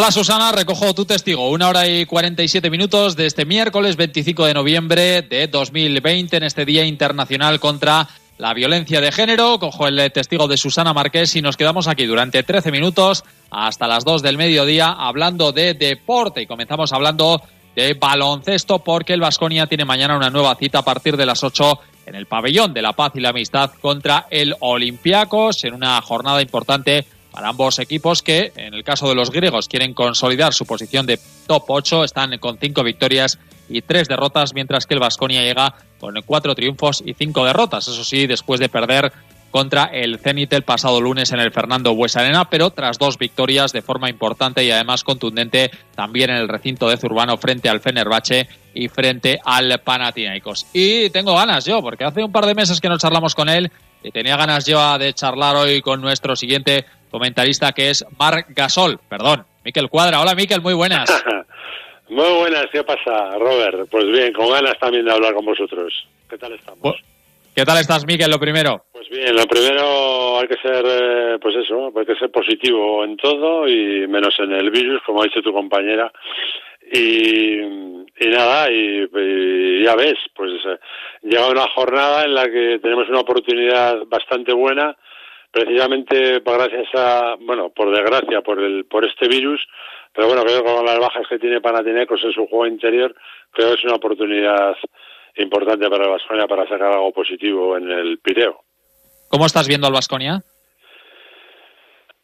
Hola Susana, recojo tu testigo. Una hora y 47 minutos de este miércoles 25 de noviembre de 2020 en este Día Internacional contra la Violencia de Género. Cojo el testigo de Susana Marqués y nos quedamos aquí durante 13 minutos hasta las 2 del mediodía hablando de deporte y comenzamos hablando de baloncesto porque el Vasconia tiene mañana una nueva cita a partir de las 8 en el pabellón de la paz y la amistad contra el Olympiacos en una jornada importante para ambos equipos que, en el caso de los griegos, quieren consolidar su posición de top 8, están con cinco victorias y tres derrotas, mientras que el Vasconia llega con cuatro triunfos y cinco derrotas. Eso sí, después de perder contra el Zenit el pasado lunes en el Fernando Buesarena, pero tras dos victorias de forma importante y además contundente también en el recinto de Zurbano frente al Fenerbahce y frente al Panathinaikos. Y tengo ganas yo, porque hace un par de meses que no charlamos con él y tenía ganas yo de charlar hoy con nuestro siguiente comentarista que es Marc Gasol, perdón, Miquel Cuadra. Hola Miquel, muy buenas. muy buenas, ¿qué pasa, Robert? Pues bien, con ganas también de hablar con vosotros. ¿Qué tal estamos? ¿Qué tal estás, Miquel, lo primero? Pues bien, lo primero hay que ser, eh, pues eso, hay que ser positivo en todo y menos en el virus, como ha dicho tu compañera. Y, nada, y, ya ves, pues eh, llega una jornada en la que tenemos una oportunidad bastante buena precisamente gracias a, bueno, por desgracia, por el, por este virus, pero bueno, creo que con las bajas que tiene Panathinaikos en su juego interior, creo que es una oportunidad importante para el Vasconia para sacar algo positivo en el Pireo. ¿Cómo estás viendo al Vasconia?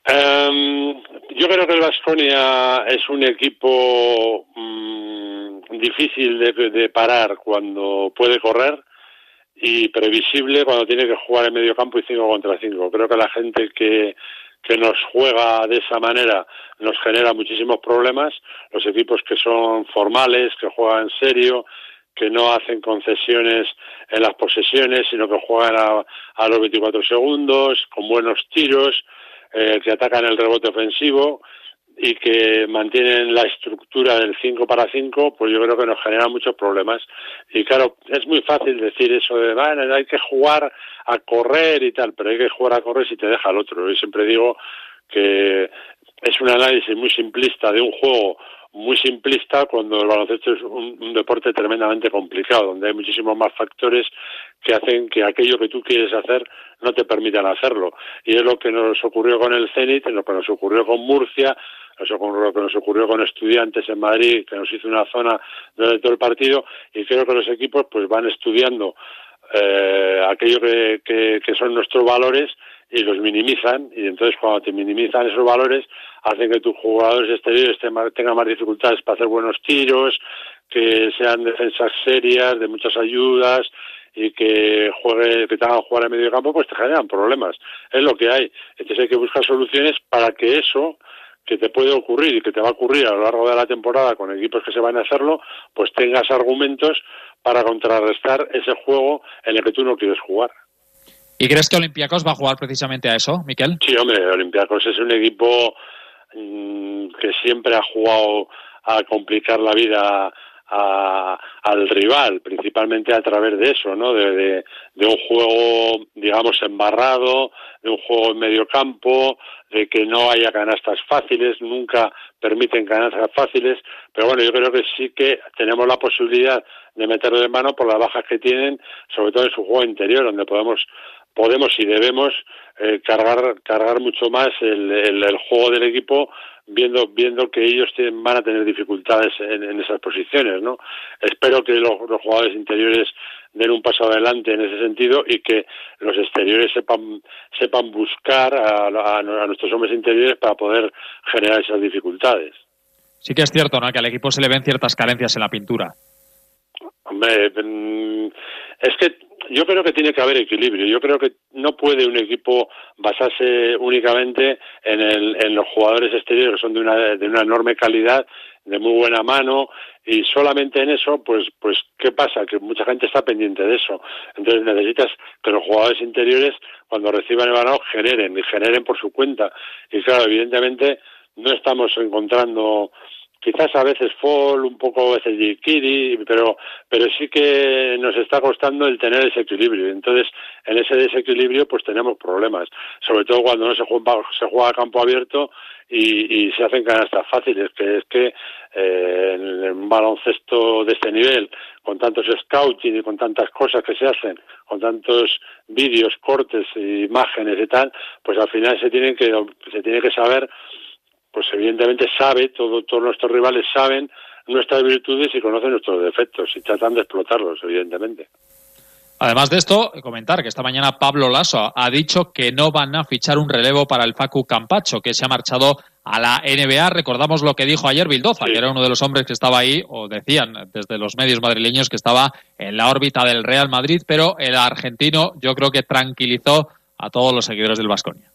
Em, yo creo que el Vasconia es un equipo mm, difícil de, parar cuando puede correr y previsible cuando tiene que jugar en medio campo y 5 contra 5. Creo que la gente que, que nos juega de esa manera nos genera muchísimos problemas. Los equipos que son formales, que juegan serio, que no hacen concesiones en las posesiones, sino que juegan a, a los 24 segundos, con buenos tiros, eh, que atacan el rebote ofensivo y que mantienen la estructura del 5 para 5, pues yo creo que nos genera muchos problemas. Y claro, es muy fácil decir eso de, bueno, hay que jugar a correr y tal, pero hay que jugar a correr si te deja el otro. Yo siempre digo que es un análisis muy simplista de un juego muy simplista cuando el baloncesto es un, deporte tremendamente complicado, donde hay muchísimos más factores que hacen que aquello que tú quieres hacer no te permitan hacerlo. Y es lo que nos ocurrió con el Zenit, lo que nos ocurrió con Murcia, eso lo que nos ocurrió con estudiantes en Madrid, que nos hizo una zona de todo el partido, y creo que los equipos pues van estudiando eh, aquello que, que, son nuestros valores y los minimizan, y entonces cuando te minimizan esos valores, hacen que tus jugadores exteriores tengan más dificultades para hacer buenos tiros, que sean defensas serias, de muchas ayudas, y que juegue, que tengan que jugar en medio campo, pues te generan problemas. Es lo que hay. Entonces hay que buscar soluciones para que eso que te puede ocurrir y que te va a ocurrir a lo largo de la temporada con equipos que se van a hacerlo, pues tengas argumentos para contrarrestar ese juego en el que tú no quieres jugar. ¿Y crees que Olympiacos va a jugar precisamente a eso, Miquel? Sí, hombre, Olympiacos es un equipo mm, que siempre ha jugado a complicar la vida al rival, principalmente a través de eso, ¿no? De, un juego, digamos, embarrado, de un juego en medio campo, de que no haya canastas fáciles, nunca permiten canastas fáciles, pero bueno, yo creo que sí que tenemos la posibilidad de meterlo de mano por las bajas que tienen, sobre todo en su juego interior, donde podemos podemos y debemos eh, cargar cargar mucho más el, el, juego del equipo viendo viendo que ellos van a tener dificultades en, esas posiciones no espero que los, jugadores interiores den un paso adelante en ese sentido y que los exteriores sepan sepan buscar a, a, nuestros hombres interiores para poder generar esas dificultades. Sí que es cierto no que al equipo se le ven ciertas carencias en la pintura hombre mm, es que yo creo que tiene que haber equilibrio. Yo creo que no puede un equipo basarse únicamente en, el, en los jugadores exteriores que son de una, de una enorme calidad, de muy buena mano y solamente en eso, pues, pues, ¿qué pasa? Que mucha gente está pendiente de eso. Entonces necesitas que los jugadores interiores, cuando reciban el balón, generen y generen por su cuenta. Y claro, evidentemente no estamos encontrando quizás a veces fall, un poco a veces kiri, pero, pero sí que nos está costando el tener ese equilibrio. Entonces, en ese desequilibrio, pues tenemos problemas, sobre todo cuando no se juega, se juega a campo abierto y, y se hacen canastas fáciles, que es que eh, en un baloncesto de este nivel, con tantos scouting y con tantas cosas que se hacen, con tantos vídeos, cortes, imágenes y tal, pues al final se tienen que se tiene que saber pues evidentemente sabe, todo, todos nuestros rivales saben nuestras virtudes y conocen nuestros defectos y tratan de explotarlos, evidentemente. Además de esto, comentar que esta mañana Pablo Lasso ha dicho que no van a fichar un relevo para el Facu Campacho, que se ha marchado a la NBA. Recordamos lo que dijo ayer Bildoza, que era uno de los hombres que estaba ahí, o decían desde los medios madrileños que estaba en la órbita del Real Madrid, pero el argentino yo creo que tranquilizó a todos los seguidores del Vasconia.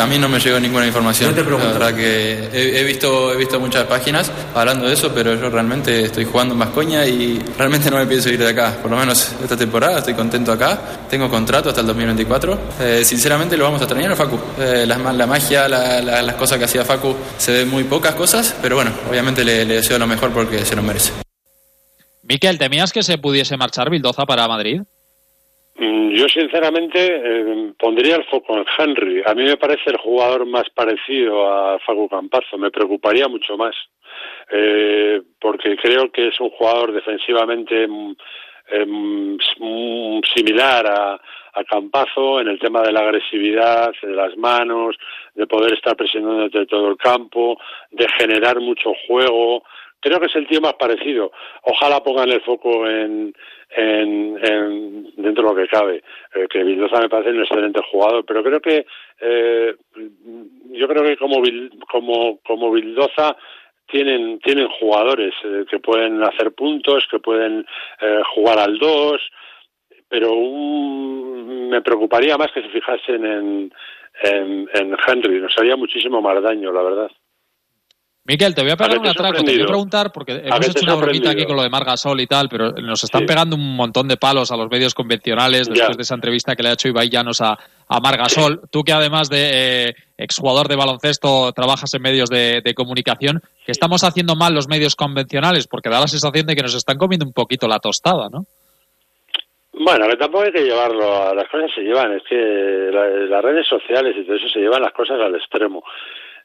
A mí no me llegó ninguna información. la verdad que he, visto he visto muchas páginas hablando de eso, pero yo realmente estoy jugando en Vascoña y realmente no me pienso ir de acá. Por lo menos esta temporada estoy contento acá. Tengo contrato hasta el 2024. Eh, sinceramente lo vamos a extrañar a Facu. Eh, la, magia, las cosas que hacía Facu, se ven muy pocas cosas, pero bueno, obviamente le, le deseo lo mejor porque se lo merece. Miquel, ¿temías que se pudiese marchar Bildoza para Madrid? Mm, yo sinceramente eh, pondría el foco en Henry. A mí me parece el jugador más parecido a Facu Campazo. Me preocuparía mucho más eh, porque creo que es un jugador defensivamente mm, eh, similar a, a Campazo en el tema de la agresividad, de las manos, de poder estar presionando desde todo el campo, de generar mucho juego. Creo que es el tío más parecido. Ojalá pongan el foco en, en, dentro de lo que cabe. Eh, que Vildoza me parece un excelente jugador, pero creo que eh, yo creo que como como como Vildoza tienen tienen jugadores eh, que pueden hacer puntos, que pueden jugar al 2, pero me preocuparía más que se fijasen en, en, en Henry, nos haría muchísimo más daño, la verdad. Miquel, te voy a pegar un atraco. Te voy a preguntar, porque hemos hecho una bromita aquí con lo de Margasol y tal, pero nos están pegando un montón de palos a los medios convencionales después de esa entrevista que le ha hecho Ibai Llanos a, a Margasol. Tú que además de eh, exjugador de baloncesto trabajas en medios de, comunicación, que estamos haciendo mal los medios convencionales, porque da la sensación de que nos están comiendo un poquito la tostada, ¿no? Bueno, que tampoco hay que llevarlo a las cosas se llevan, es que las redes sociales y todo eso se llevan las cosas al extremo.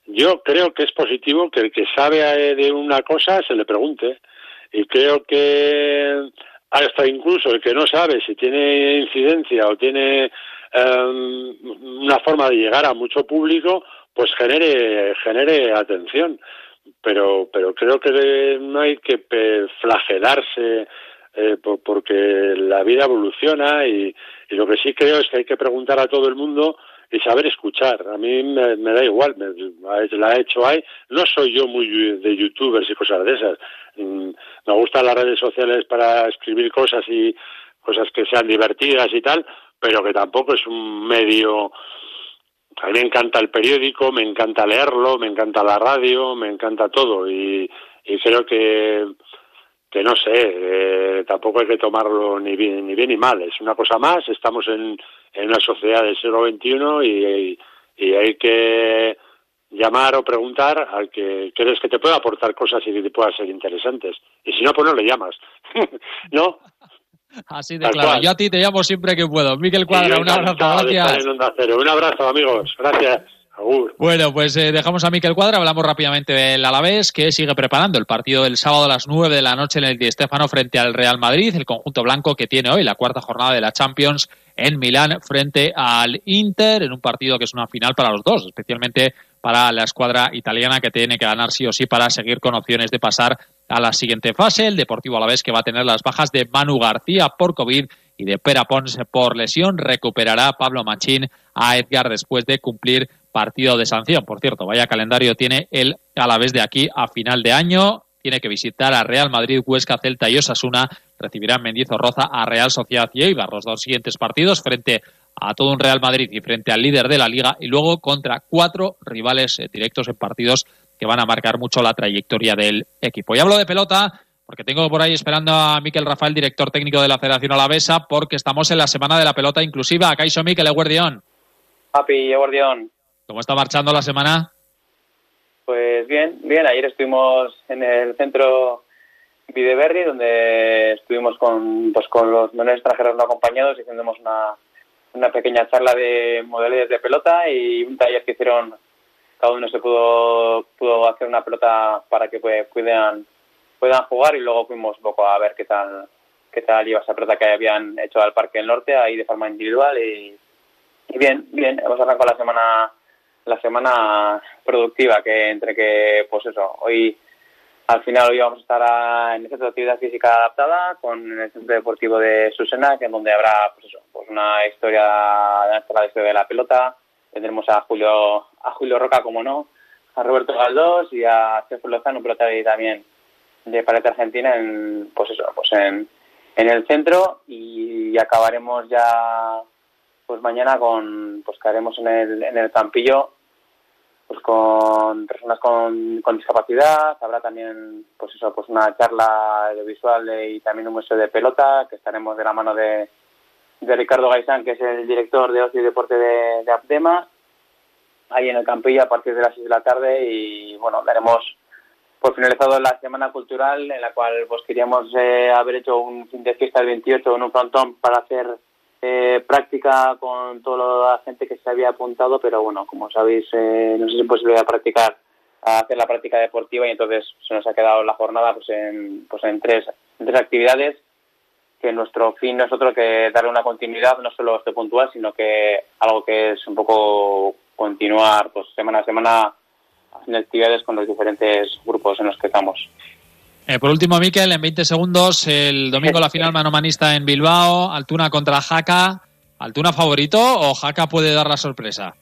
Yo creo que es positivo que el que sabe eh, de una cosa se le pregunte y creo que hasta incluso el que no sabe si tiene incidencia o tiene em, una forma de llegar a mucho público, pues genere genere atención. Pero pero creo que no hay que flagelarse eh, porque la vida evoluciona y, y lo que sí creo es que hay que preguntar a todo el mundo y saber escuchar. A mí me, da igual, me, la he hecho ahí. No soy yo muy de youtubers y cosas de esas. Mm, me gustan las redes sociales para escribir cosas y cosas que sean divertidas y tal, pero que tampoco es un medio... A mí me encanta el periódico, me encanta leerlo, me encanta la radio, me encanta todo y, y creo que que no sé, eh, tampoco hay que tomarlo ni bien, ni bien ni mal, es una cosa más, estamos en, en una sociedad del siglo XXI y, y, hay que llamar o preguntar al que crees que te pueda aportar cosas y que te puedan ser interesantes. Y si no, pues no le llamas. ¿No? Así de claro. Yo a ti te llamo siempre que puedo. Miquel Cuadra, un abrazo. Gracias. Un abrazo, amigos. Gracias. Bueno, pues eh, dejamos a Miquel Cuadra, hablamos rápidamente del Alavés, que sigue preparando el partido del sábado a las 9 de la noche en el Di Stéfano frente al Real Madrid, el conjunto blanco que tiene hoy la cuarta jornada de la Champions en Milán frente al Inter, en un partido que es una final para los dos, especialmente para la escuadra italiana que tiene que ganar sí o sí para seguir con opciones de pasar a la siguiente fase. El Deportivo Alavés que va a tener las bajas de Manu García por COVID y de Pera Pons por lesión. Recuperará Pablo Machín a Edgar después de cumplir partido de sanción. Por cierto, vaya calendario tiene el Alavés de aquí a final de año. Tiene que visitar a Real Madrid, Huesca, Celta y Osasuna. Recibirán Roza a Real Sociedad y Eibar los dos siguientes partidos frente a todo un Real Madrid y frente al líder de la liga y luego contra cuatro rivales eh, directos en partidos que van a marcar mucho la trayectoria del equipo. Y hablo de pelota porque tengo por ahí esperando a Miquel Rafael, director técnico de la Federación Alavesa, porque estamos en la semana de la pelota inclusiva. Caixo Miquel Eguardión. Papi, Eguardión. ¿Cómo está marchando la semana? Pues bien, bien, ayer estuvimos en el centro Videberry, donde estuvimos con, pues, con los menores extranjeros no acompañados hicimos una, una pequeña charla de modalidades de pelota y un taller que hicieron, cada uno se pudo, pudo hacer una pelota para que pues, puedan, puedan jugar y luego fuimos un poco a ver qué tal qué tal iba esa pelota que habían hecho al Parque del Norte ahí de forma individual y, y bien, bien, hemos arrancado la semana la semana productiva que entre que pues eso hoy al final hoy vamos a estar en el centro de actividad física adaptada con el centro deportivo de Susena que es donde habrá pues eso pues una historia la historia de la pelota. Tendremos a Julio a Julio Roca como no a Roberto Galdós y a César Lozano pelota también de paleta argentina en pues eso pues en, en el centro. Y acabaremos ya pues mañana con pues caeremos en el en el campillo pues con personas con, con discapacidad. Habrá también pues eso pues una charla audiovisual y también un museo de pelota que estaremos de la mano de, de Ricardo Gaisán que es el director de ocio y deporte de, de Abdema ahí en el campillo a partir de las 6 de la tarde. Y bueno daremos por finalizado la semana cultural en la cual pues queríamos eh, haber hecho un fin de fiesta el 28 en un frontón para hacer eh, práctica con toda la gente que se había apuntado, pero bueno, como sabéis, eh, no es imposible practicar, hacer la práctica deportiva y entonces se nos ha quedado la jornada pues en, pues en tres, tres actividades que nuestro fin no es otro que darle una continuidad, no solo este puntual, sino que algo que es un poco continuar pues semana a semana haciendo actividades con los diferentes grupos en los que estamos. Eh, por último, Miquel, en 20 segundos, el domingo la final manomanista en Bilbao, Altuna contra Jaca. ¿Altuna favorito o Jaca puede dar la sorpresa?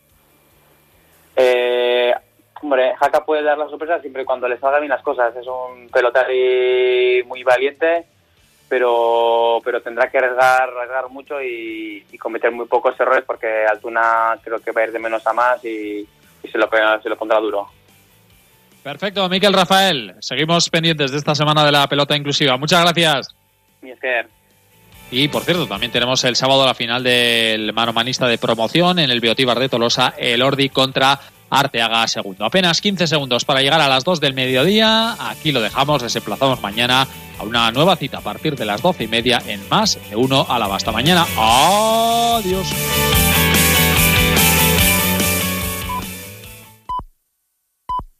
Eh, hombre, Jaca puede dar la sorpresa siempre y cuando le salgan bien las cosas. Es un pelotari muy valiente, pero pero tendrá que arriesgar, arriesgar mucho y, cometer muy pocos errores porque Altuna creo que va a ir de menos a más y, se, lo, se lo pondrá duro. Perfecto, Miquel Rafael. Seguimos pendientes de esta semana de la pelota inclusiva. Muchas gracias. Y por cierto, también tenemos el sábado la final del manomanista de promoción en el Biotíbar de Tolosa, el Ordi contra Arteaga segundo. Apenas 15 segundos para llegar a las 2 del mediodía. Aquí lo dejamos, les emplazamos mañana a una nueva cita a partir de las 12 y media en más de uno a la basta mañana. Adiós.